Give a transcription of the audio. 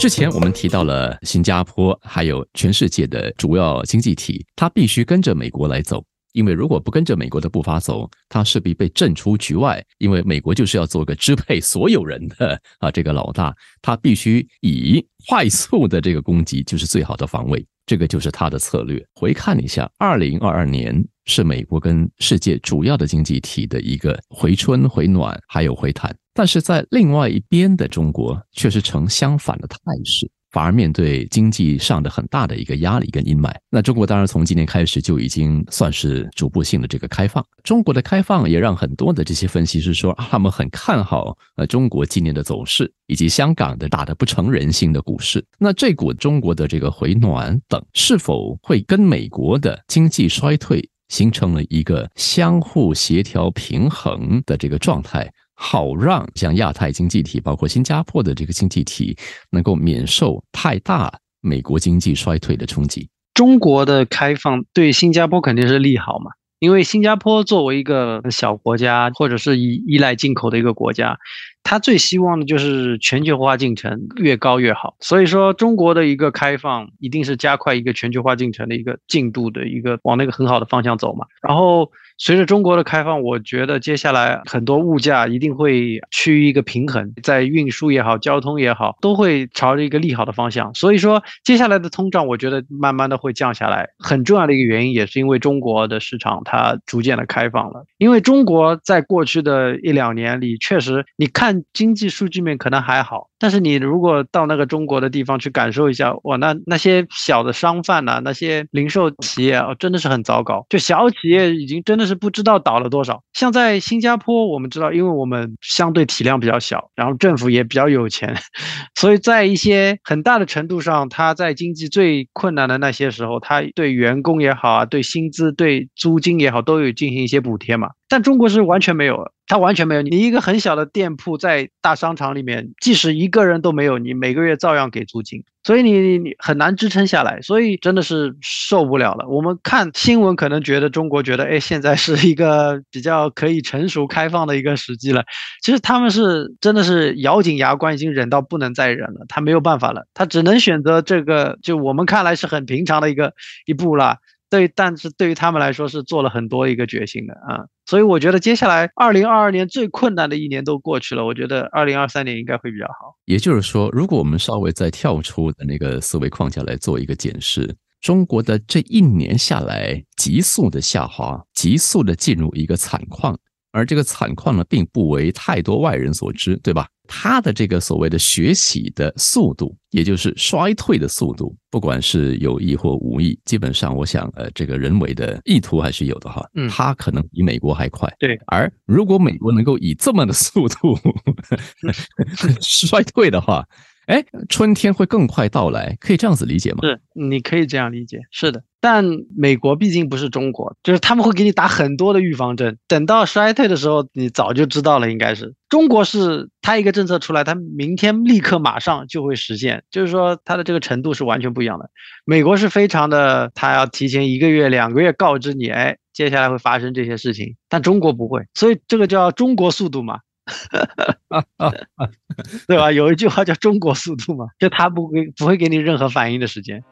之前我们提到了新加坡，还有全世界的主要经济体，它必须跟着美国来走，因为如果不跟着美国的步伐走，它势必被震出局外。因为美国就是要做个支配所有人的啊这个老大，他必须以快速的这个攻击就是最好的防卫，这个就是他的策略。回看一下，二零二二年是美国跟世界主要的经济体的一个回春、回暖还有回弹。但是在另外一边的中国却是呈相反的态势，反而面对经济上的很大的一个压力跟阴霾。那中国当然从今年开始就已经算是逐步性的这个开放。中国的开放也让很多的这些分析师说，他们很看好呃中国今年的走势，以及香港的打得不成人性的股市。那这股中国的这个回暖等，是否会跟美国的经济衰退形成了一个相互协调平衡的这个状态？好让像亚太经济体，包括新加坡的这个经济体，能够免受太大美国经济衰退的冲击。中国的开放对新加坡肯定是利好嘛，因为新加坡作为一个小国家，或者是依依赖进口的一个国家，它最希望的就是全球化进程越高越好。所以说，中国的一个开放一定是加快一个全球化进程的一个进度的一个往那个很好的方向走嘛。然后。随着中国的开放，我觉得接下来很多物价一定会趋于一个平衡，在运输也好，交通也好，都会朝着一个利好的方向。所以说，接下来的通胀，我觉得慢慢的会降下来。很重要的一个原因，也是因为中国的市场它逐渐的开放了。因为中国在过去的一两年里，确实你看经济数据面可能还好。但是你如果到那个中国的地方去感受一下，哇，那那些小的商贩呐，那些零售企业啊，真的是很糟糕。就小企业已经真的是不知道倒了多少。像在新加坡，我们知道，因为我们相对体量比较小，然后政府也比较有钱，所以在一些很大的程度上，他在经济最困难的那些时候，他对员工也好啊，对薪资、对租金也好，都有进行一些补贴嘛。但中国是完全没有，它完全没有。你一个很小的店铺在大商场里面，即使一一个人都没有，你每个月照样给租金，所以你你很难支撑下来，所以真的是受不了了。我们看新闻可能觉得中国觉得，哎，现在是一个比较可以成熟开放的一个时机了。其实他们是真的是咬紧牙关，已经忍到不能再忍了，他没有办法了，他只能选择这个，就我们看来是很平常的一个一步了。对，但是对于他们来说是做了很多一个决心的啊。所以我觉得接下来二零二二年最困难的一年都过去了，我觉得二零二三年应该会比较好。也就是说，如果我们稍微再跳出的那个思维框架来做一个检视，中国的这一年下来急速的下滑，急速的进入一个惨况。而这个惨况呢，并不为太多外人所知，对吧？他的这个所谓的学习的速度，也就是衰退的速度，不管是有意或无意，基本上我想，呃，这个人为的意图还是有的哈。嗯，他可能比美国还快。对，而如果美国能够以这么的速度 衰退的话，哎，春天会更快到来，可以这样子理解吗？是，你可以这样理解，是的。但美国毕竟不是中国，就是他们会给你打很多的预防针，等到衰退的时候，你早就知道了。应该是中国是他一个政策出来，他明天立刻马上就会实现，就是说他的这个程度是完全不一样的。美国是非常的，他要提前一个月、两个月告知你，哎，接下来会发生这些事情。但中国不会，所以这个叫中国速度嘛，对吧？有一句话叫中国速度嘛，就他不会不会给你任何反应的时间。